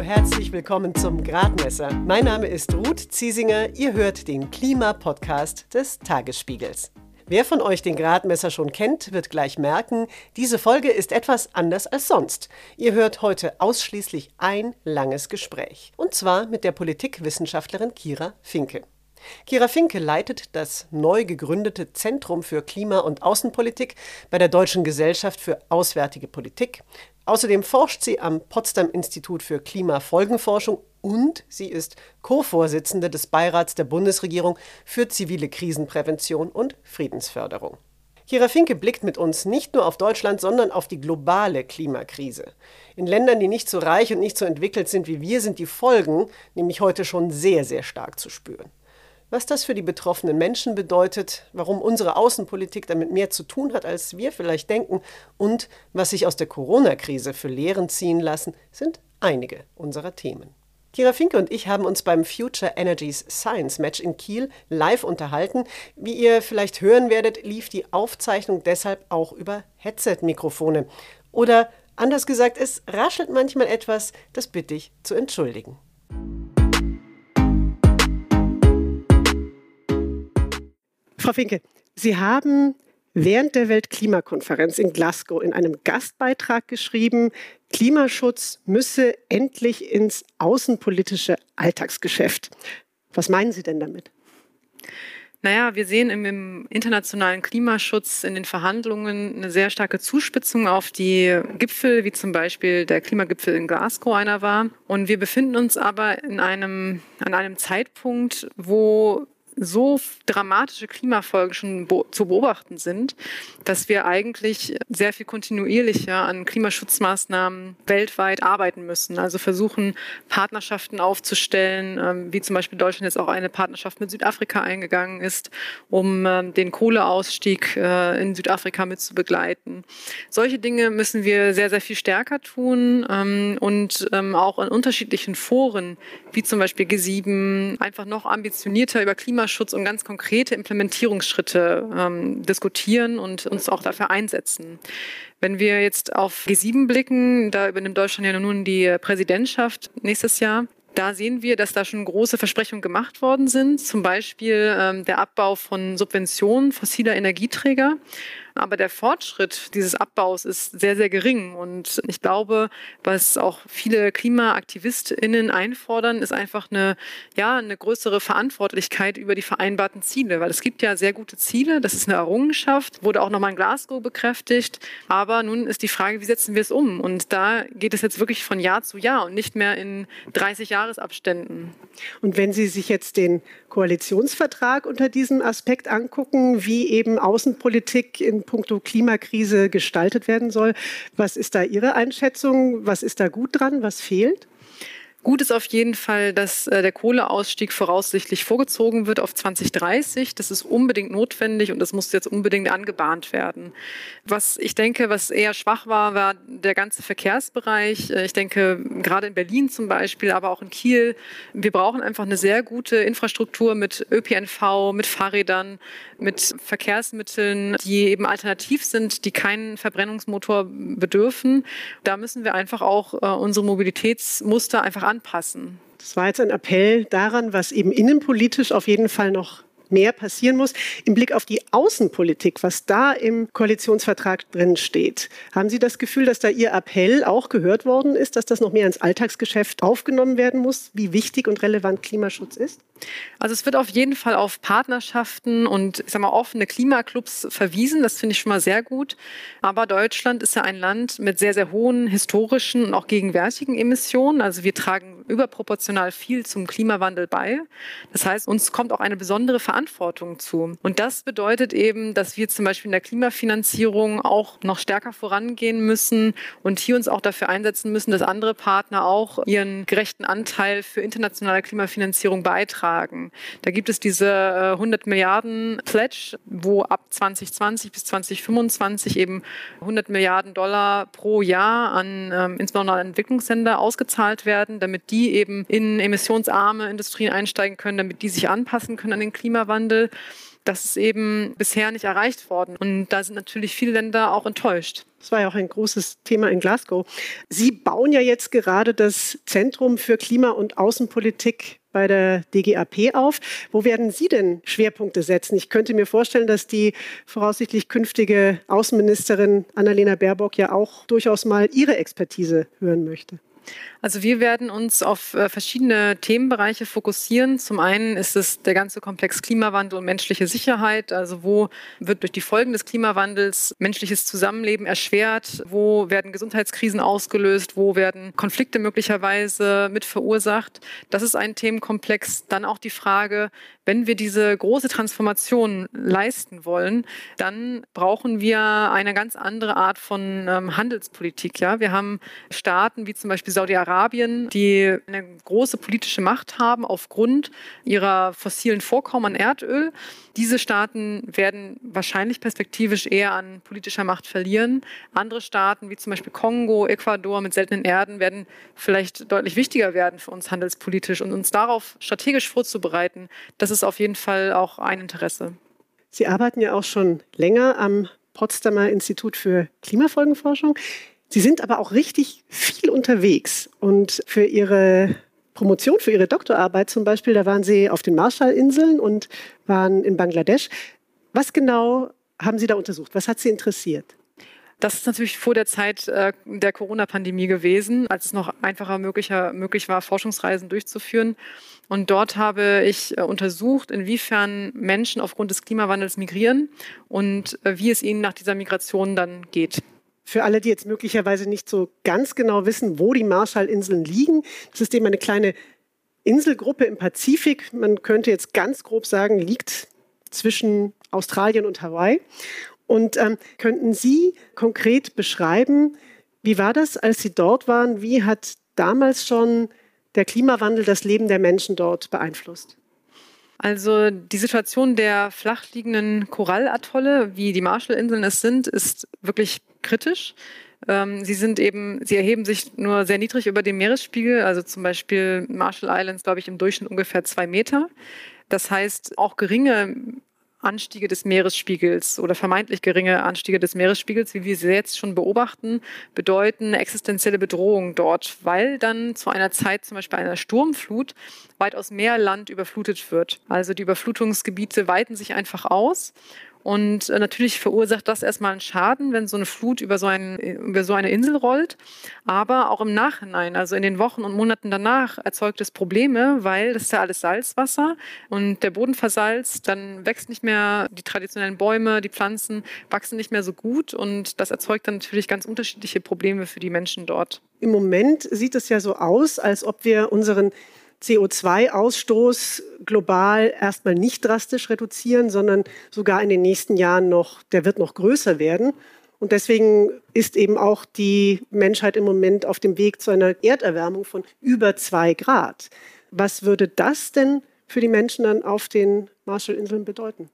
Herzlich willkommen zum Gradmesser. Mein Name ist Ruth Ziesinger. Ihr hört den Klimapodcast des Tagesspiegels. Wer von euch den Gradmesser schon kennt, wird gleich merken, diese Folge ist etwas anders als sonst. Ihr hört heute ausschließlich ein langes Gespräch. Und zwar mit der Politikwissenschaftlerin Kira Finke. Kira Finke leitet das neu gegründete Zentrum für Klima- und Außenpolitik bei der Deutschen Gesellschaft für Auswärtige Politik. Außerdem forscht sie am Potsdam Institut für Klimafolgenforschung und sie ist Co-Vorsitzende des Beirats der Bundesregierung für zivile Krisenprävention und Friedensförderung. Kira Finke blickt mit uns nicht nur auf Deutschland, sondern auf die globale Klimakrise. In Ländern, die nicht so reich und nicht so entwickelt sind wie wir, sind die Folgen nämlich heute schon sehr, sehr stark zu spüren. Was das für die betroffenen Menschen bedeutet, warum unsere Außenpolitik damit mehr zu tun hat, als wir vielleicht denken und was sich aus der Corona-Krise für Lehren ziehen lassen, sind einige unserer Themen. Kira Finke und ich haben uns beim Future Energies Science Match in Kiel live unterhalten. Wie ihr vielleicht hören werdet, lief die Aufzeichnung deshalb auch über Headset-Mikrofone. Oder anders gesagt, es raschelt manchmal etwas, das bitte ich zu entschuldigen. Frau Finke, Sie haben während der Weltklimakonferenz in Glasgow in einem Gastbeitrag geschrieben, Klimaschutz müsse endlich ins außenpolitische Alltagsgeschäft. Was meinen Sie denn damit? Naja, wir sehen im, im, internationalen Klimaschutz in den Verhandlungen eine sehr starke Zuspitzung auf die Gipfel, wie zum Beispiel der Klimagipfel in Glasgow einer war. Und wir befinden uns aber in einem, an einem Zeitpunkt, wo so dramatische Klimafolgen schon zu beobachten sind, dass wir eigentlich sehr viel kontinuierlicher an Klimaschutzmaßnahmen weltweit arbeiten müssen. Also versuchen, Partnerschaften aufzustellen, ähm, wie zum Beispiel Deutschland jetzt auch eine Partnerschaft mit Südafrika eingegangen ist, um ähm, den Kohleausstieg äh, in Südafrika mit zu begleiten. Solche Dinge müssen wir sehr, sehr viel stärker tun ähm, und auch in unterschiedlichen Foren, wie zum Beispiel G7, einfach noch ambitionierter über Klimaschutz Klimaschutz und ganz konkrete Implementierungsschritte ähm, diskutieren und uns auch dafür einsetzen. Wenn wir jetzt auf G7 blicken, da übernimmt Deutschland ja nun die Präsidentschaft nächstes Jahr. Da sehen wir, dass da schon große Versprechungen gemacht worden sind, zum Beispiel ähm, der Abbau von Subventionen fossiler Energieträger aber der Fortschritt dieses Abbaus ist sehr, sehr gering. Und ich glaube, was auch viele KlimaaktivistInnen einfordern, ist einfach eine, ja, eine größere Verantwortlichkeit über die vereinbarten Ziele. Weil es gibt ja sehr gute Ziele, das ist eine Errungenschaft, wurde auch nochmal in Glasgow bekräftigt. Aber nun ist die Frage, wie setzen wir es um? Und da geht es jetzt wirklich von Jahr zu Jahr und nicht mehr in 30 Jahresabständen. Und wenn Sie sich jetzt den Koalitionsvertrag unter diesem Aspekt angucken, wie eben Außenpolitik in puncto Klimakrise gestaltet werden soll. Was ist da Ihre Einschätzung? Was ist da gut dran? Was fehlt? Gut ist auf jeden Fall, dass äh, der Kohleausstieg voraussichtlich vorgezogen wird auf 2030. Das ist unbedingt notwendig und das muss jetzt unbedingt angebahnt werden. Was ich denke, was eher schwach war, war der ganze Verkehrsbereich. Äh, ich denke, gerade in Berlin zum Beispiel, aber auch in Kiel, wir brauchen einfach eine sehr gute Infrastruktur mit ÖPNV, mit Fahrrädern, mit Verkehrsmitteln, die eben alternativ sind, die keinen Verbrennungsmotor bedürfen. Da müssen wir einfach auch äh, unsere Mobilitätsmuster einfach anpassen. Das war jetzt ein Appell daran, was eben innenpolitisch auf jeden Fall noch mehr passieren muss. Im Blick auf die Außenpolitik, was da im Koalitionsvertrag drin steht, haben Sie das Gefühl, dass da Ihr Appell auch gehört worden ist, dass das noch mehr ins Alltagsgeschäft aufgenommen werden muss, wie wichtig und relevant Klimaschutz ist? Also es wird auf jeden Fall auf Partnerschaften und ich sag mal offene Klimaclubs verwiesen. Das finde ich schon mal sehr gut. Aber Deutschland ist ja ein Land mit sehr, sehr hohen historischen und auch gegenwärtigen Emissionen. Also wir tragen überproportional viel zum Klimawandel bei. Das heißt, uns kommt auch eine besondere Verantwortung zu. Und das bedeutet eben, dass wir zum Beispiel in der Klimafinanzierung auch noch stärker vorangehen müssen und hier uns auch dafür einsetzen müssen, dass andere Partner auch ihren gerechten Anteil für internationale Klimafinanzierung beitragen beitragen. Da gibt es diese 100 äh, Milliarden Pledge, wo ab 2020 bis 2025 eben 100 Milliarden Dollar pro Jahr an ähm, insbesondere an Entwicklungsländer ausgezahlt werden, damit die eben in emissionsarme Industrien einsteigen können, damit die sich anpassen können an den Klimawandel. Das ist eben bisher nicht erreicht worden. Und da sind natürlich viele Länder auch enttäuscht. Das war ja auch ein großes Thema in Glasgow. Sie bauen ja jetzt gerade das Zentrum für Klima- und Außenpolitik bei der DGAP auf. Wo werden Sie denn Schwerpunkte setzen? Ich könnte mir vorstellen, dass die voraussichtlich künftige Außenministerin Annalena Baerbock ja auch durchaus mal ihre Expertise hören möchte. Also wir werden uns auf äh, verschiedene Themenbereiche fokussieren. Zum einen ist es der ganze Komplex Klimawandel und menschliche Sicherheit. Also wo wird durch die Folgen des Klimawandels menschliches Zusammenleben erschwert? Wo werden Gesundheitskrisen ausgelöst? Wo werden Konflikte möglicherweise mit verursacht? Das ist ein Themenkomplex. Dann auch die Frage, wenn wir diese große Transformation leisten wollen, dann brauchen wir eine ganz andere Art von ähm, Handelspolitik. Ja, wir haben Staaten wie zum Beispiel Saudi-Arabien, die eine große politische Macht haben aufgrund ihrer fossilen Vorkommen an Erdöl. Diese Staaten werden wahrscheinlich perspektivisch eher an politischer Macht verlieren. Andere Staaten, wie zum Beispiel Kongo, Ecuador mit seltenen Erden, werden vielleicht deutlich wichtiger werden für uns handelspolitisch und uns darauf strategisch vorzubereiten. Das ist auf jeden Fall auch ein Interesse. Sie arbeiten ja auch schon länger am Potsdamer Institut für Klimafolgenforschung. Sie sind aber auch richtig viel unterwegs und für Ihre Promotion, für Ihre Doktorarbeit zum Beispiel, da waren Sie auf den Marshallinseln und waren in Bangladesch. Was genau haben Sie da untersucht? Was hat Sie interessiert? Das ist natürlich vor der Zeit äh, der Corona-Pandemie gewesen, als es noch einfacher möglicher, möglich war, Forschungsreisen durchzuführen. Und dort habe ich äh, untersucht, inwiefern Menschen aufgrund des Klimawandels migrieren und äh, wie es ihnen nach dieser Migration dann geht. Für alle, die jetzt möglicherweise nicht so ganz genau wissen, wo die Marshallinseln liegen, das ist eben eine kleine Inselgruppe im Pazifik. Man könnte jetzt ganz grob sagen, liegt zwischen Australien und Hawaii. Und ähm, könnten Sie konkret beschreiben, wie war das, als Sie dort waren? Wie hat damals schon der Klimawandel das Leben der Menschen dort beeinflusst? Also die Situation der flachliegenden Korallatolle, wie die Marshallinseln es sind, ist wirklich kritisch. Ähm, sie sind eben, sie erheben sich nur sehr niedrig über dem Meeresspiegel, also zum Beispiel Marshall Islands, glaube ich, im Durchschnitt ungefähr zwei Meter. Das heißt, auch geringe Anstiege des Meeresspiegels oder vermeintlich geringe Anstiege des Meeresspiegels, wie wir sie jetzt schon beobachten, bedeuten existenzielle Bedrohung dort, weil dann zu einer Zeit zum Beispiel einer Sturmflut weitaus mehr Land überflutet wird. Also die Überflutungsgebiete weiten sich einfach aus und äh, natürlich verursacht das erstmal einen Schaden, wenn so eine Flut über so, einen, über so eine Insel rollt. Aber auch im Nachhinein, also in den Wochen und Monaten danach, erzeugt es Probleme, weil das ist ja alles Salzwasser und der Boden versalzt, dann wächst nicht mehr die traditionellen Bäume, die Pflanzen wachsen nicht mehr so gut und das erzeugt dann natürlich ganz unterschiedliche Probleme für die Menschen dort. Im Moment sieht es ja so aus, als ob wir unseren CO2-Ausstoß global erstmal nicht drastisch reduzieren, sondern sogar in den nächsten Jahren noch, der wird noch größer werden. Und deswegen ist eben auch die Menschheit im Moment auf dem Weg zu einer Erderwärmung von über zwei Grad. Was würde das denn für die Menschen dann auf den Marshallinseln bedeuten?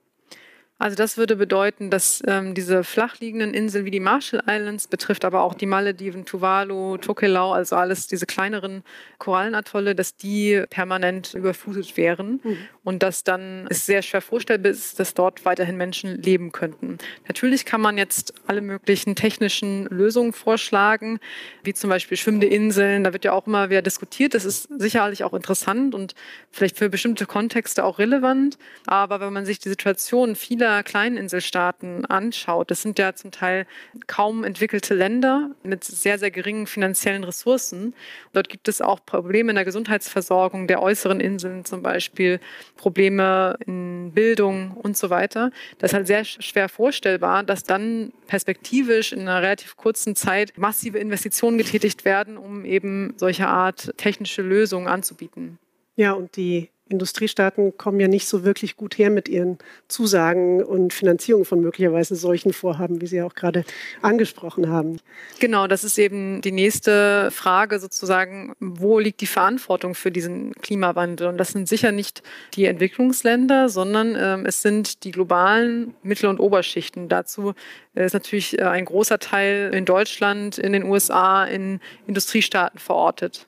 Also das würde bedeuten, dass ähm, diese flachliegenden Inseln wie die Marshall Islands betrifft, aber auch die Malediven, Tuvalu, Tokelau, also alles diese kleineren Korallenatolle, dass die permanent überflutet wären mhm. und dass dann es sehr schwer vorstellbar ist, dass dort weiterhin Menschen leben könnten. Natürlich kann man jetzt alle möglichen technischen Lösungen vorschlagen, wie zum Beispiel schwimmende Inseln. Da wird ja auch immer wieder diskutiert. Das ist sicherlich auch interessant und vielleicht für bestimmte Kontexte auch relevant. Aber wenn man sich die Situation vieler vieler Kleininselstaaten anschaut, das sind ja zum Teil kaum entwickelte Länder mit sehr, sehr geringen finanziellen Ressourcen. Dort gibt es auch Probleme in der Gesundheitsversorgung der äußeren Inseln zum Beispiel, Probleme in Bildung und so weiter. Das ist halt sehr schwer vorstellbar, dass dann perspektivisch in einer relativ kurzen Zeit massive Investitionen getätigt werden, um eben solche Art technische Lösungen anzubieten. Ja, und die Industriestaaten kommen ja nicht so wirklich gut her mit ihren Zusagen und Finanzierung von möglicherweise solchen Vorhaben, wie Sie ja auch gerade angesprochen haben. Genau, das ist eben die nächste Frage sozusagen, wo liegt die Verantwortung für diesen Klimawandel? Und das sind sicher nicht die Entwicklungsländer, sondern ähm, es sind die globalen Mittel- und Oberschichten. Dazu ist natürlich äh, ein großer Teil in Deutschland, in den USA, in Industriestaaten verortet.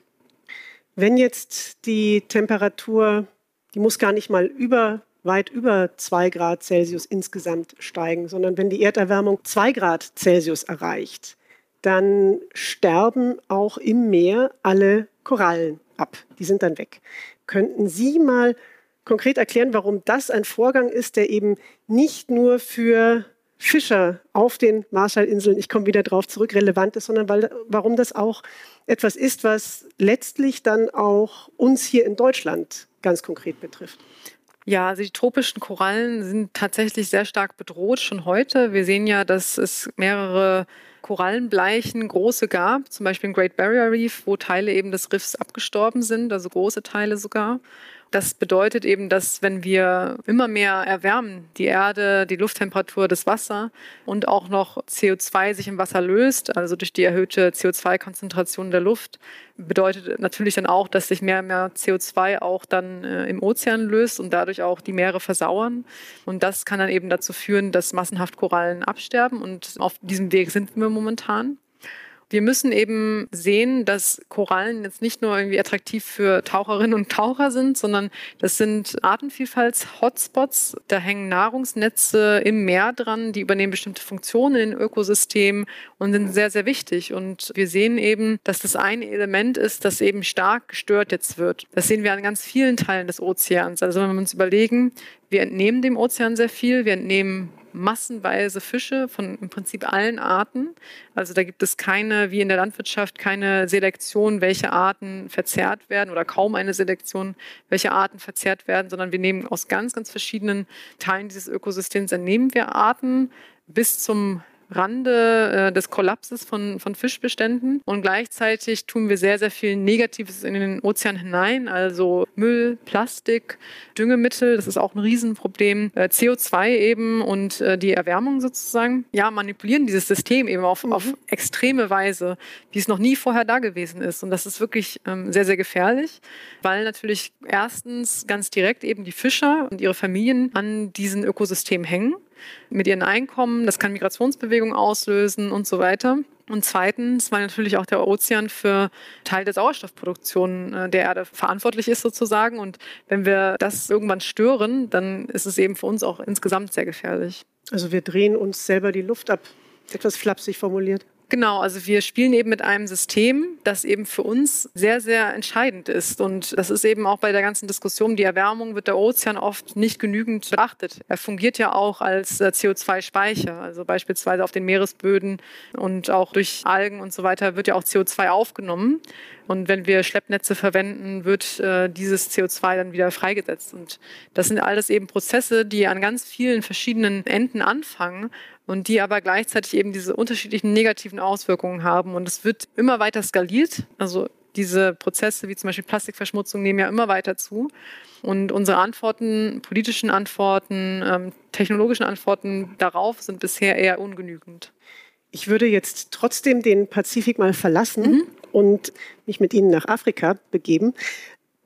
Wenn jetzt die Temperatur, die muss gar nicht mal über weit über zwei Grad Celsius insgesamt steigen, sondern wenn die Erderwärmung zwei Grad Celsius erreicht, dann sterben auch im Meer alle Korallen ab. Die sind dann weg. Könnten Sie mal konkret erklären, warum das ein Vorgang ist, der eben nicht nur für Fischer auf den Marshallinseln, ich komme wieder darauf zurück, relevant ist, sondern weil, warum das auch etwas ist, was letztlich dann auch uns hier in Deutschland ganz konkret betrifft. Ja, also die tropischen Korallen sind tatsächlich sehr stark bedroht schon heute. Wir sehen ja, dass es mehrere Korallenbleichen große gab, zum Beispiel im Great Barrier Reef, wo Teile eben des Riffs abgestorben sind, also große Teile sogar. Das bedeutet eben, dass wenn wir immer mehr erwärmen, die Erde, die Lufttemperatur, das Wasser und auch noch CO2 sich im Wasser löst, also durch die erhöhte CO2-Konzentration der Luft, bedeutet natürlich dann auch, dass sich mehr und mehr CO2 auch dann äh, im Ozean löst und dadurch auch die Meere versauern. Und das kann dann eben dazu führen, dass massenhaft Korallen absterben. Und auf diesem Weg sind wir momentan. Wir müssen eben sehen, dass Korallen jetzt nicht nur irgendwie attraktiv für Taucherinnen und Taucher sind, sondern das sind Artenvielfalts-Hotspots. Da hängen Nahrungsnetze im Meer dran, die übernehmen bestimmte Funktionen in Ökosystemen und sind sehr, sehr wichtig. Und wir sehen eben, dass das ein Element ist, das eben stark gestört jetzt wird. Das sehen wir an ganz vielen Teilen des Ozeans. Also wenn wir uns überlegen, wir entnehmen dem Ozean sehr viel, wir entnehmen massenweise Fische von im Prinzip allen Arten. Also da gibt es keine, wie in der Landwirtschaft, keine Selektion, welche Arten verzehrt werden oder kaum eine Selektion, welche Arten verzehrt werden, sondern wir nehmen aus ganz, ganz verschiedenen Teilen dieses Ökosystems, entnehmen wir Arten bis zum Rande äh, des Kollapses von, von Fischbeständen. Und gleichzeitig tun wir sehr, sehr viel Negatives in den Ozean hinein, also Müll, Plastik, Düngemittel, das ist auch ein Riesenproblem, äh, CO2 eben und äh, die Erwärmung sozusagen. Ja, manipulieren dieses System eben auf, mhm. auf extreme Weise, wie es noch nie vorher da gewesen ist. Und das ist wirklich ähm, sehr, sehr gefährlich, weil natürlich erstens ganz direkt eben die Fischer und ihre Familien an diesen Ökosystemen hängen mit ihren Einkommen. Das kann Migrationsbewegungen auslösen und so weiter. Und zweitens, weil natürlich auch der Ozean für Teil der Sauerstoffproduktion äh, der Erde verantwortlich ist sozusagen. Und wenn wir das irgendwann stören, dann ist es eben für uns auch insgesamt sehr gefährlich. Also wir drehen uns selber die Luft ab, etwas flapsig formuliert. Genau, also wir spielen eben mit einem System, das eben für uns sehr, sehr entscheidend ist. Und das ist eben auch bei der ganzen Diskussion, die Erwärmung wird der Ozean oft nicht genügend beachtet. Er fungiert ja auch als äh, CO2-Speicher, also beispielsweise auf den Meeresböden und auch durch Algen und so weiter wird ja auch CO2 aufgenommen. Und wenn wir Schleppnetze verwenden, wird äh, dieses CO2 dann wieder freigesetzt. Und das sind alles eben Prozesse, die an ganz vielen verschiedenen Enden anfangen und die aber gleichzeitig eben diese unterschiedlichen negativen Auswirkungen haben. Und es wird immer weiter skaliert. Also diese Prozesse wie zum Beispiel Plastikverschmutzung nehmen ja immer weiter zu. Und unsere Antworten, politischen Antworten, ähm, technologischen Antworten darauf sind bisher eher ungenügend. Ich würde jetzt trotzdem den Pazifik mal verlassen mhm. und mich mit Ihnen nach Afrika begeben.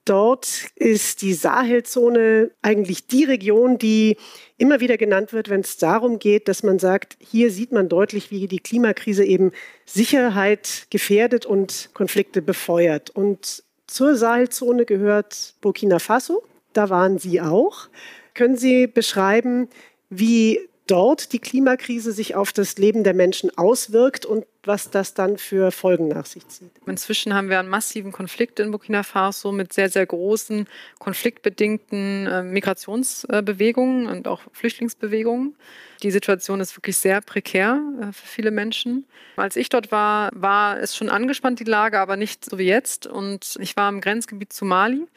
Dort ist die Sahelzone eigentlich die Region, die immer wieder genannt wird, wenn es darum geht, dass man sagt, hier sieht man deutlich, wie die Klimakrise eben Sicherheit gefährdet und Konflikte befeuert. Und zur Sahelzone gehört Burkina Faso. Da waren Sie auch. Können Sie beschreiben, wie dort die Klimakrise sich auf das Leben der Menschen auswirkt und was das dann für Folgen nach sich zieht. Inzwischen haben wir einen massiven Konflikt in Burkina Faso mit sehr, sehr großen konfliktbedingten äh, Migrationsbewegungen und auch Flüchtlingsbewegungen. Die Situation ist wirklich sehr prekär äh, für viele Menschen. Als ich dort war, war es schon angespannt, die Lage, aber nicht so wie jetzt. Und ich war im Grenzgebiet zu Mali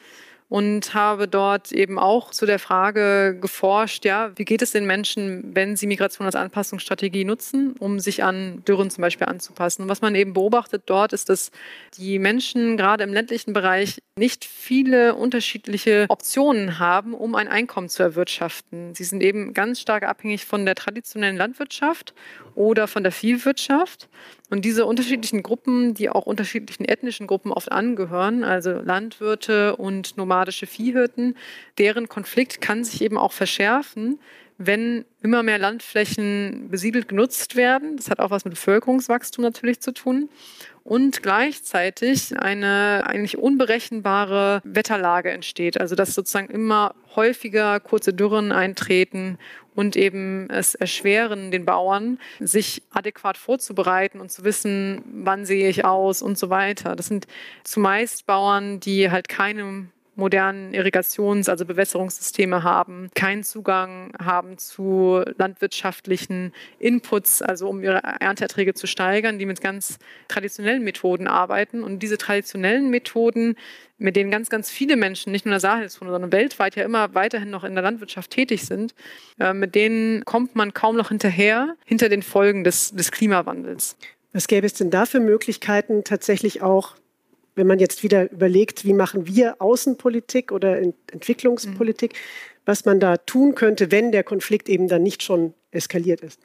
und habe dort eben auch zu der Frage geforscht, ja, wie geht es den Menschen, wenn sie Migration als Anpassungsstrategie nutzen, um sich an Dürren zum Beispiel anzupassen. Und was man eben beobachtet dort ist, dass die Menschen gerade im ländlichen Bereich nicht viele unterschiedliche Optionen haben, um ein Einkommen zu erwirtschaften. Sie sind eben ganz stark abhängig von der traditionellen Landwirtschaft oder von der Viehwirtschaft. Und diese unterschiedlichen Gruppen, die auch unterschiedlichen ethnischen Gruppen oft angehören, also Landwirte und nomadische Viehhirten, deren Konflikt kann sich eben auch verschärfen, wenn immer mehr Landflächen besiedelt genutzt werden. Das hat auch was mit Bevölkerungswachstum natürlich zu tun und gleichzeitig eine eigentlich unberechenbare Wetterlage entsteht. Also dass sozusagen immer häufiger kurze Dürren eintreten und eben es erschweren den Bauern, sich adäquat vorzubereiten und zu wissen, wann sehe ich aus und so weiter. Das sind zumeist Bauern, die halt keine modernen Irrigations-, also Bewässerungssysteme haben, keinen Zugang haben zu landwirtschaftlichen Inputs, also um ihre Ernteerträge zu steigern, die mit ganz traditionellen Methoden arbeiten. Und diese traditionellen Methoden, mit denen ganz, ganz viele Menschen, nicht nur in der Sahelzone, sondern weltweit ja immer weiterhin noch in der Landwirtschaft tätig sind, äh, mit denen kommt man kaum noch hinterher, hinter den Folgen des, des Klimawandels. Was gäbe es denn da für Möglichkeiten, tatsächlich auch wenn man jetzt wieder überlegt, wie machen wir Außenpolitik oder Entwicklungspolitik, mhm. was man da tun könnte, wenn der Konflikt eben dann nicht schon eskaliert ist.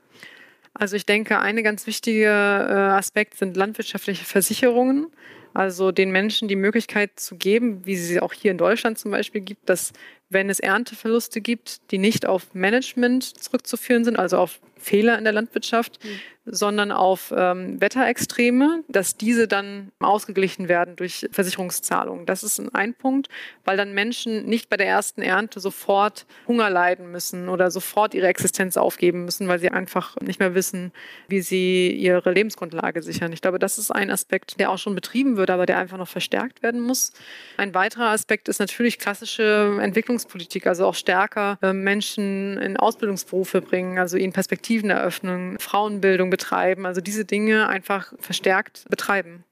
Also ich denke, eine ganz wichtige äh, Aspekt sind landwirtschaftliche Versicherungen. Also den Menschen die Möglichkeit zu geben, wie sie auch hier in Deutschland zum Beispiel gibt, dass wenn es Ernteverluste gibt, die nicht auf Management zurückzuführen sind, also auf Fehler in der Landwirtschaft, mhm sondern auf ähm, Wetterextreme, dass diese dann ausgeglichen werden durch Versicherungszahlungen. Das ist ein Punkt, weil dann Menschen nicht bei der ersten Ernte sofort Hunger leiden müssen oder sofort ihre Existenz aufgeben müssen, weil sie einfach nicht mehr wissen, wie sie ihre Lebensgrundlage sichern. Ich glaube, das ist ein Aspekt, der auch schon betrieben wird, aber der einfach noch verstärkt werden muss. Ein weiterer Aspekt ist natürlich klassische Entwicklungspolitik, also auch stärker äh, Menschen in Ausbildungsberufe bringen, also ihnen Perspektiven eröffnen, Frauenbildung betreiben, also diese Dinge einfach verstärkt betreiben.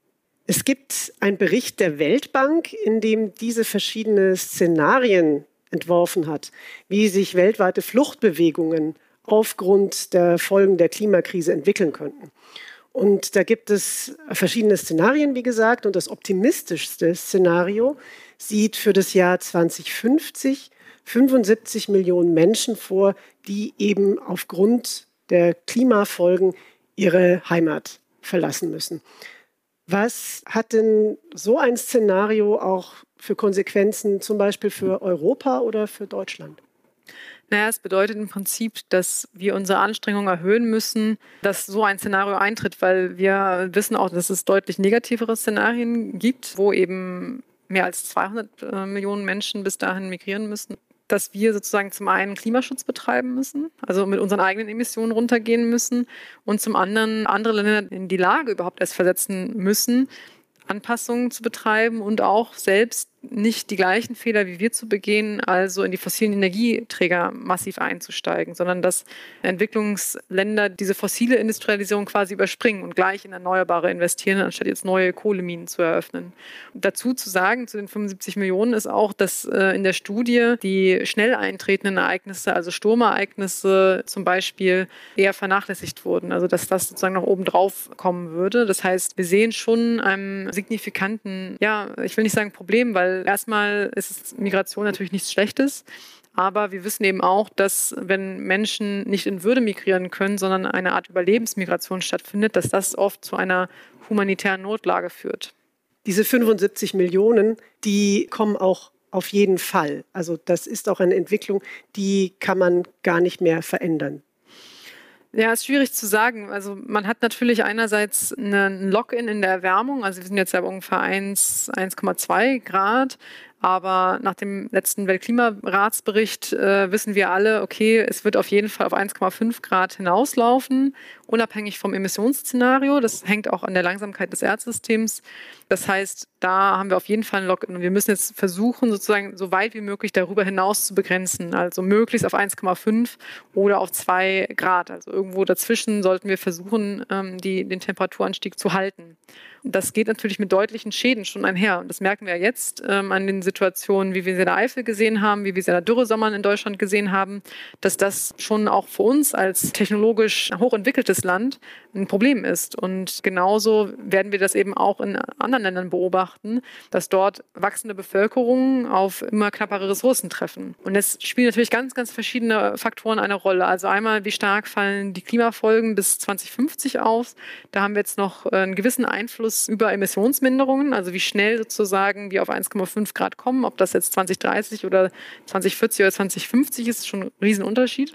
Es gibt einen Bericht der Weltbank, in dem diese verschiedenen Szenarien entworfen hat, wie sich weltweite Fluchtbewegungen aufgrund der Folgen der Klimakrise entwickeln könnten. Und da gibt es verschiedene Szenarien, wie gesagt, und das optimistischste Szenario sieht für das Jahr 2050 75 Millionen Menschen vor, die eben aufgrund der Klimafolgen ihre Heimat verlassen müssen. Was hat denn so ein Szenario auch für Konsequenzen zum Beispiel für Europa oder für Deutschland? Naja, es bedeutet im Prinzip, dass wir unsere Anstrengungen erhöhen müssen, dass so ein Szenario eintritt, weil wir wissen auch, dass es deutlich negativere Szenarien gibt, wo eben mehr als 200 äh, Millionen Menschen bis dahin migrieren müssen dass wir sozusagen zum einen Klimaschutz betreiben müssen, also mit unseren eigenen Emissionen runtergehen müssen und zum anderen andere Länder in die Lage überhaupt erst versetzen müssen, Anpassungen zu betreiben und auch selbst nicht die gleichen Fehler wie wir zu begehen, also in die fossilen Energieträger massiv einzusteigen, sondern dass Entwicklungsländer diese fossile Industrialisierung quasi überspringen und gleich in Erneuerbare investieren, anstatt jetzt neue Kohleminen zu eröffnen. Und dazu zu sagen, zu den 75 Millionen ist auch, dass äh, in der Studie die schnell eintretenden Ereignisse, also Sturmereignisse zum Beispiel, eher vernachlässigt wurden. Also dass das sozusagen noch oben drauf kommen würde. Das heißt, wir sehen schon einen signifikanten, ja, ich will nicht sagen Problem, weil weil erstmal ist Migration natürlich nichts Schlechtes. Aber wir wissen eben auch, dass wenn Menschen nicht in Würde migrieren können, sondern eine Art Überlebensmigration stattfindet, dass das oft zu einer humanitären Notlage führt. Diese 75 Millionen, die kommen auch auf jeden Fall. Also das ist auch eine Entwicklung, die kann man gar nicht mehr verändern. Ja, ist schwierig zu sagen. Also man hat natürlich einerseits einen Lock-in in der Erwärmung. Also wir sind jetzt ja ungefähr 1,2 Grad. Aber nach dem letzten Weltklimaratsbericht äh, wissen wir alle, okay, es wird auf jeden Fall auf 1,5 Grad hinauslaufen, unabhängig vom Emissionsszenario. Das hängt auch an der Langsamkeit des Erdsystems. Das heißt, da haben wir auf jeden Fall ein Lock-in. Und wir müssen jetzt versuchen, sozusagen so weit wie möglich darüber hinaus zu begrenzen. Also möglichst auf 1,5 oder auf 2 Grad. Also irgendwo dazwischen sollten wir versuchen, ähm, die, den Temperaturanstieg zu halten. Das geht natürlich mit deutlichen Schäden schon einher. Und das merken wir jetzt ähm, an den Situationen, wie wir sie in der Eifel gesehen haben, wie wir sie in der Dürresommern in Deutschland gesehen haben, dass das schon auch für uns als technologisch hochentwickeltes Land ein Problem ist. Und genauso werden wir das eben auch in anderen Ländern beobachten, dass dort wachsende Bevölkerungen auf immer knappere Ressourcen treffen. Und es spielen natürlich ganz, ganz verschiedene Faktoren eine Rolle. Also einmal, wie stark fallen die Klimafolgen bis 2050 aus? Da haben wir jetzt noch einen gewissen Einfluss Einfluss über Emissionsminderungen, also wie schnell sozusagen wir auf 1,5 Grad kommen, ob das jetzt 2030 oder 2040 oder 2050 ist, ist schon ein Riesenunterschied.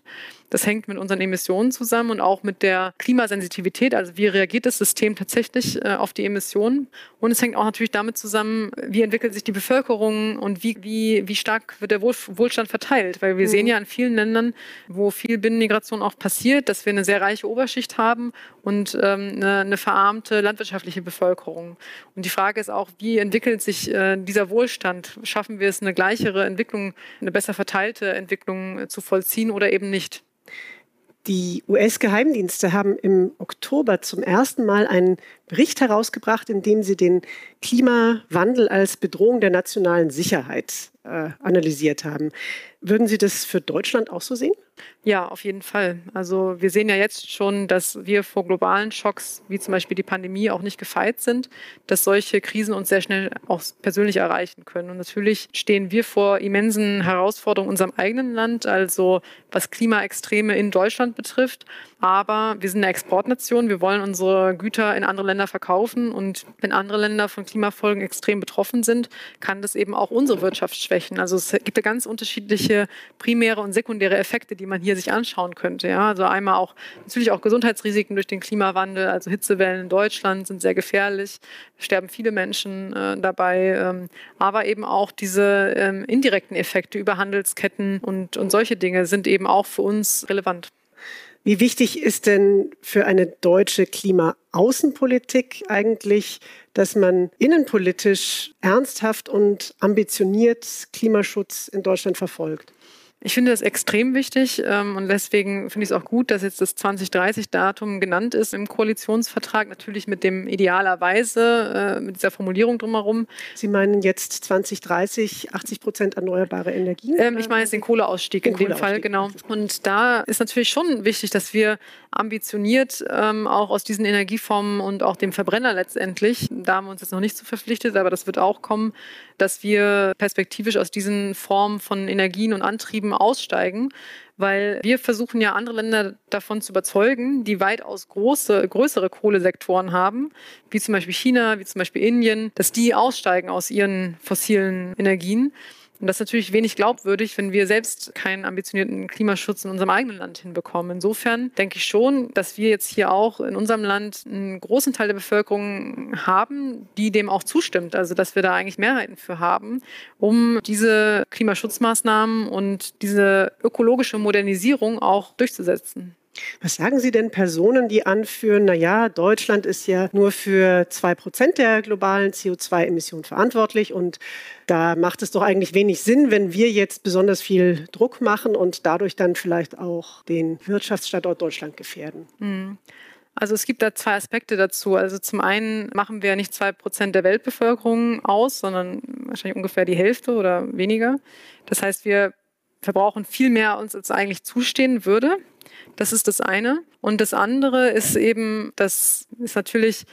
Das hängt mit unseren Emissionen zusammen und auch mit der Klimasensitivität. Also wie reagiert das System tatsächlich äh, auf die Emissionen? Und es hängt auch natürlich damit zusammen, wie entwickelt sich die Bevölkerung und wie, wie, wie stark wird der Wohl, Wohlstand verteilt. Weil wir mhm. sehen ja in vielen Ländern, wo viel Binnenmigration auch passiert, dass wir eine sehr reiche Oberschicht haben und ähm, eine, eine verarmte landwirtschaftliche Bevölkerung. Und die Frage ist auch, wie entwickelt sich äh, dieser Wohlstand? Schaffen wir es, eine gleichere Entwicklung, eine besser verteilte Entwicklung äh, zu vollziehen oder eben nicht? Die US-Geheimdienste haben im Oktober zum ersten Mal einen Bericht herausgebracht, in dem sie den Klimawandel als Bedrohung der nationalen Sicherheit äh, analysiert haben. Würden Sie das für Deutschland auch so sehen? Ja, auf jeden Fall. Also wir sehen ja jetzt schon, dass wir vor globalen Schocks, wie zum Beispiel die Pandemie, auch nicht gefeit sind, dass solche Krisen uns sehr schnell auch persönlich erreichen können. Und natürlich stehen wir vor immensen Herausforderungen in unserem eigenen Land, also was Klimaextreme in Deutschland betrifft. Aber wir sind eine Exportnation. Wir wollen unsere Güter in andere Länder verkaufen. Und wenn andere Länder von Klimafolgen extrem betroffen sind, kann das eben auch unsere Wirtschaft schwächen. Also es gibt ja ganz unterschiedliche primäre und sekundäre Effekte, die man hier sich anschauen könnte. Ja, also einmal auch natürlich auch Gesundheitsrisiken durch den Klimawandel. Also Hitzewellen in Deutschland sind sehr gefährlich, sterben viele Menschen äh, dabei, ähm, aber eben auch diese ähm, indirekten Effekte über Handelsketten und, und solche Dinge sind eben auch für uns relevant. Wie wichtig ist denn für eine deutsche Klimaaußenpolitik eigentlich, dass man innenpolitisch ernsthaft und ambitioniert Klimaschutz in Deutschland verfolgt? Ich finde das extrem wichtig ähm, und deswegen finde ich es auch gut, dass jetzt das 2030-Datum genannt ist im Koalitionsvertrag, natürlich mit dem idealerweise, äh, mit dieser Formulierung drumherum. Sie meinen jetzt 2030 80 Prozent erneuerbare Energien? Ähm, ich meine jetzt den Kohleausstieg den in dem Fall, genau. Und da ist natürlich schon wichtig, dass wir ambitioniert ähm, auch aus diesen Energieformen und auch dem Verbrenner letztendlich, da haben wir uns jetzt noch nicht zu verpflichtet, aber das wird auch kommen, dass wir perspektivisch aus diesen Formen von Energien und Antrieben aussteigen, weil wir versuchen ja andere Länder davon zu überzeugen, die weitaus große, größere Kohlesektoren haben, wie zum Beispiel China, wie zum Beispiel Indien, dass die aussteigen aus ihren fossilen Energien. Und das ist natürlich wenig glaubwürdig, wenn wir selbst keinen ambitionierten Klimaschutz in unserem eigenen Land hinbekommen. Insofern denke ich schon, dass wir jetzt hier auch in unserem Land einen großen Teil der Bevölkerung haben, die dem auch zustimmt. Also dass wir da eigentlich Mehrheiten für haben, um diese Klimaschutzmaßnahmen und diese ökologische Modernisierung auch durchzusetzen. Was sagen Sie denn Personen, die anführen, na ja, Deutschland ist ja nur für zwei Prozent der globalen CO2-Emissionen verantwortlich und da macht es doch eigentlich wenig Sinn, wenn wir jetzt besonders viel Druck machen und dadurch dann vielleicht auch den Wirtschaftsstandort Deutschland gefährden. Mhm. Also es gibt da zwei Aspekte dazu. Also zum einen machen wir nicht zwei Prozent der Weltbevölkerung aus, sondern wahrscheinlich ungefähr die Hälfte oder weniger. Das heißt, wir verbrauchen viel mehr uns als eigentlich zustehen würde. Das ist das eine. Und das andere ist eben, das ist natürlich,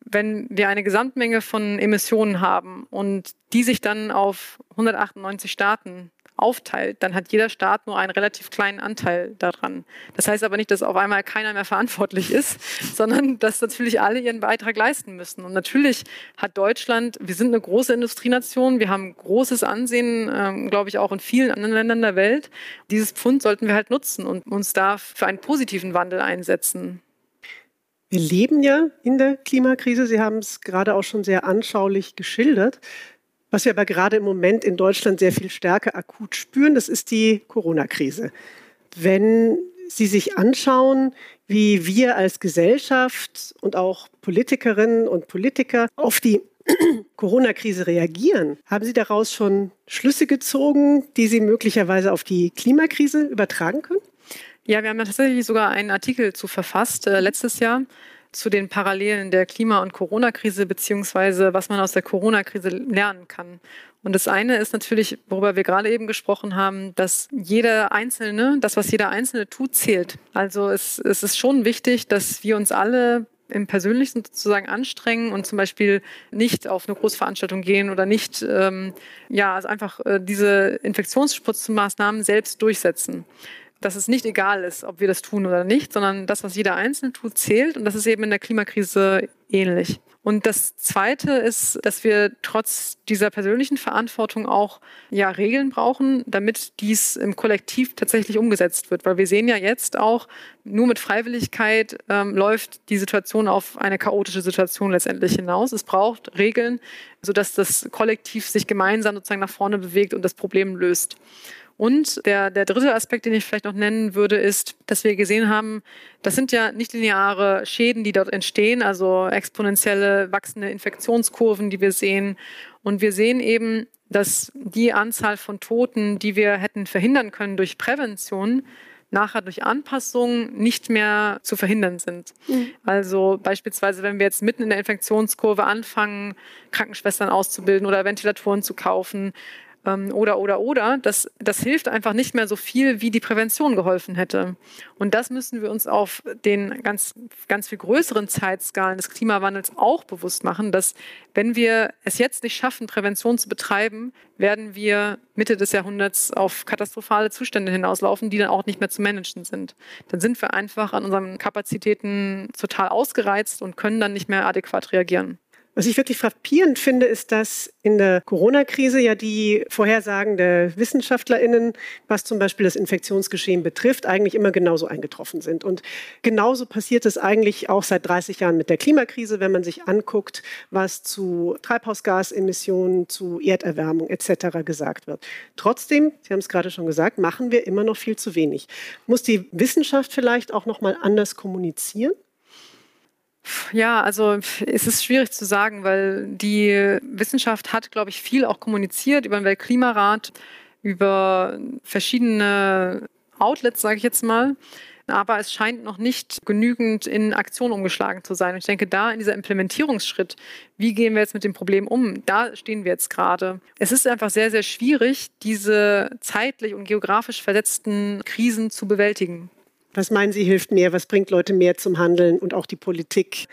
wenn wir eine Gesamtmenge von Emissionen haben und die sich dann auf 198 Staaten aufteilt, dann hat jeder Staat nur einen relativ kleinen Anteil daran. Das heißt aber nicht, dass auf einmal keiner mehr verantwortlich ist, sondern dass natürlich alle ihren Beitrag leisten müssen. Und natürlich hat Deutschland, wir sind eine große Industrienation, wir haben großes Ansehen, ähm, glaube ich, auch in vielen anderen Ländern der Welt. Dieses Pfund sollten wir halt nutzen und uns da für einen positiven Wandel einsetzen. Wir leben ja in der Klimakrise. Sie haben es gerade auch schon sehr anschaulich geschildert. Was wir aber gerade im Moment in Deutschland sehr viel stärker akut spüren, das ist die Corona-Krise. Wenn Sie sich anschauen, wie wir als Gesellschaft und auch Politikerinnen und Politiker auf die Corona-Krise reagieren, haben Sie daraus schon Schlüsse gezogen, die Sie möglicherweise auf die Klimakrise übertragen können? Ja, wir haben ja tatsächlich sogar einen Artikel zu verfasst, äh, letztes Jahr, zu den Parallelen der Klima- und Corona-Krise, beziehungsweise was man aus der Corona-Krise lernen kann. Und das eine ist natürlich, worüber wir gerade eben gesprochen haben, dass jeder Einzelne, das, was jeder Einzelne tut, zählt. Also es, es ist schon wichtig, dass wir uns alle im Persönlichen sozusagen anstrengen und zum Beispiel nicht auf eine Großveranstaltung gehen oder nicht, ähm, ja, also einfach äh, diese Infektionsschutzmaßnahmen selbst durchsetzen dass es nicht egal ist, ob wir das tun oder nicht, sondern das, was jeder Einzelne tut, zählt. Und das ist eben in der Klimakrise ähnlich. Und das Zweite ist, dass wir trotz dieser persönlichen Verantwortung auch ja, Regeln brauchen, damit dies im Kollektiv tatsächlich umgesetzt wird. Weil wir sehen ja jetzt auch, nur mit Freiwilligkeit ähm, läuft die Situation auf eine chaotische Situation letztendlich hinaus. Es braucht Regeln, sodass das Kollektiv sich gemeinsam sozusagen nach vorne bewegt und das Problem löst. Und der, der dritte Aspekt, den ich vielleicht noch nennen würde, ist, dass wir gesehen haben, das sind ja nicht lineare Schäden, die dort entstehen, also exponentielle wachsende Infektionskurven, die wir sehen. Und wir sehen eben, dass die Anzahl von Toten, die wir hätten verhindern können durch Prävention, nachher durch Anpassung nicht mehr zu verhindern sind. Mhm. Also beispielsweise, wenn wir jetzt mitten in der Infektionskurve anfangen, Krankenschwestern auszubilden oder Ventilatoren zu kaufen, ähm, oder, oder, oder, das, das hilft einfach nicht mehr so viel, wie die Prävention geholfen hätte. Und das müssen wir uns auf den ganz, ganz viel größeren Zeitskalen des Klimawandels auch bewusst machen, dass wenn wir es jetzt nicht schaffen, Prävention zu betreiben, werden wir Mitte des Jahrhunderts auf katastrophale Zustände hinauslaufen, die dann auch nicht mehr zu managen sind. Dann sind wir einfach an unseren Kapazitäten total ausgereizt und können dann nicht mehr adäquat reagieren. Was ich wirklich frappierend finde, ist, dass in der Corona-Krise ja die Vorhersagen der WissenschaftlerInnen, was zum Beispiel das Infektionsgeschehen betrifft, eigentlich immer genauso eingetroffen sind. Und genauso passiert es eigentlich auch seit 30 Jahren mit der Klimakrise, wenn man sich anguckt, was zu Treibhausgasemissionen, zu Erderwärmung etc. gesagt wird. Trotzdem, Sie haben es gerade schon gesagt, machen wir immer noch viel zu wenig. Muss die Wissenschaft vielleicht auch noch mal anders kommunizieren? Ja, also es ist schwierig zu sagen, weil die Wissenschaft hat, glaube ich, viel auch kommuniziert über den Weltklimarat, über verschiedene Outlets, sage ich jetzt mal. Aber es scheint noch nicht genügend in Aktion umgeschlagen zu sein. Und ich denke, da in dieser Implementierungsschritt, wie gehen wir jetzt mit dem Problem um, da stehen wir jetzt gerade. Es ist einfach sehr, sehr schwierig, diese zeitlich und geografisch versetzten Krisen zu bewältigen. Was meinen Sie hilft mehr? Was bringt Leute mehr zum Handeln und auch die Politik?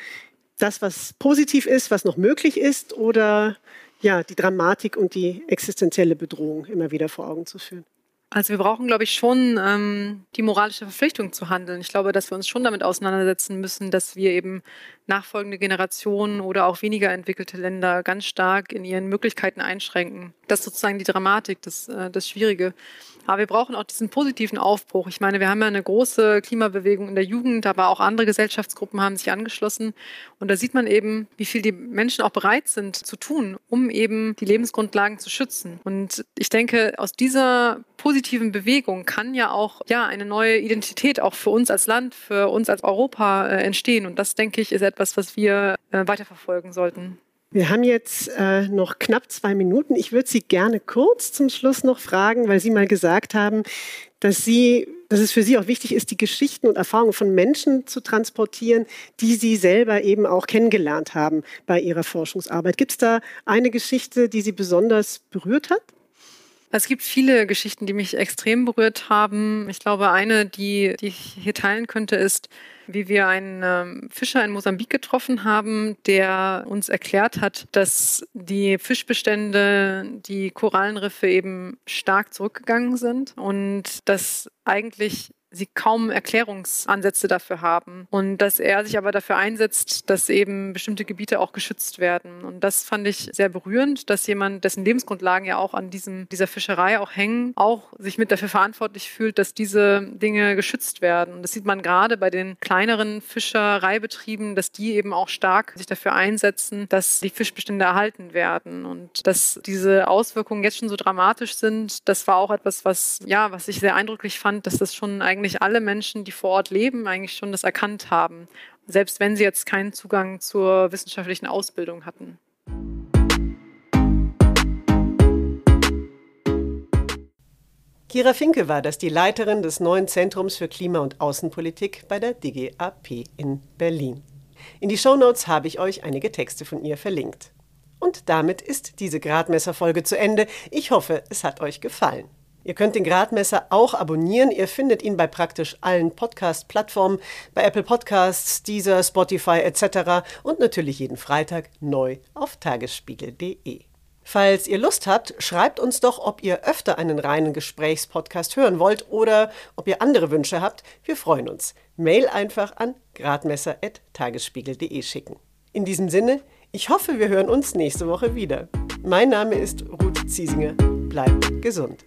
Das, was positiv ist, was noch möglich ist oder ja, die Dramatik und die existenzielle Bedrohung immer wieder vor Augen zu führen? Also wir brauchen, glaube ich, schon ähm, die moralische Verpflichtung zu handeln. Ich glaube, dass wir uns schon damit auseinandersetzen müssen, dass wir eben nachfolgende Generationen oder auch weniger entwickelte Länder ganz stark in ihren Möglichkeiten einschränken. Das ist sozusagen die Dramatik, das, äh, das Schwierige. Aber wir brauchen auch diesen positiven Aufbruch. Ich meine, wir haben ja eine große Klimabewegung in der Jugend, aber auch andere Gesellschaftsgruppen haben sich angeschlossen. Und da sieht man eben, wie viel die Menschen auch bereit sind zu tun, um eben die Lebensgrundlagen zu schützen. Und ich denke, aus dieser positiven Bewegung kann ja auch ja eine neue Identität auch für uns als Land, für uns als Europa äh, entstehen. Und das denke ich ist etwas, was wir äh, weiterverfolgen sollten. Wir haben jetzt äh, noch knapp zwei Minuten. Ich würde Sie gerne kurz zum Schluss noch fragen, weil Sie mal gesagt haben, dass Sie, dass es für Sie auch wichtig ist, die Geschichten und Erfahrungen von Menschen zu transportieren, die Sie selber eben auch kennengelernt haben bei Ihrer Forschungsarbeit. Gibt es da eine Geschichte, die Sie besonders berührt hat? Es gibt viele Geschichten, die mich extrem berührt haben. Ich glaube, eine, die, die ich hier teilen könnte, ist, wie wir einen ähm, Fischer in Mosambik getroffen haben, der uns erklärt hat, dass die Fischbestände, die Korallenriffe eben stark zurückgegangen sind und dass eigentlich sie kaum Erklärungsansätze dafür haben und dass er sich aber dafür einsetzt, dass eben bestimmte Gebiete auch geschützt werden. Und das fand ich sehr berührend, dass jemand, dessen Lebensgrundlagen ja auch an diesem, dieser Fischerei auch hängen, auch sich mit dafür verantwortlich fühlt, dass diese Dinge geschützt werden. Und das sieht man gerade bei den kleineren Fischereibetrieben, dass die eben auch stark sich dafür einsetzen, dass die Fischbestände erhalten werden. Und dass diese Auswirkungen jetzt schon so dramatisch sind, das war auch etwas, was, ja, was ich sehr eindrücklich fand, dass das schon eigentlich eigentlich alle Menschen, die vor Ort leben, eigentlich schon das erkannt haben, selbst wenn sie jetzt keinen Zugang zur wissenschaftlichen Ausbildung hatten. Kira Finke war das, die Leiterin des neuen Zentrums für Klima- und Außenpolitik bei der DGAP in Berlin. In die Shownotes habe ich euch einige Texte von ihr verlinkt. Und damit ist diese Gradmesserfolge zu Ende. Ich hoffe, es hat euch gefallen. Ihr könnt den Gradmesser auch abonnieren. Ihr findet ihn bei praktisch allen Podcast-Plattformen, bei Apple Podcasts, Deezer, Spotify etc. und natürlich jeden Freitag neu auf tagesspiegel.de. Falls ihr Lust habt, schreibt uns doch, ob ihr öfter einen reinen Gesprächspodcast hören wollt oder ob ihr andere Wünsche habt. Wir freuen uns. Mail einfach an gradmesser.tagesspiegel.de schicken. In diesem Sinne, Ich hoffe, wir hören uns nächste Woche wieder. Mein Name ist Ruth Ziesinger. Bleibt gesund.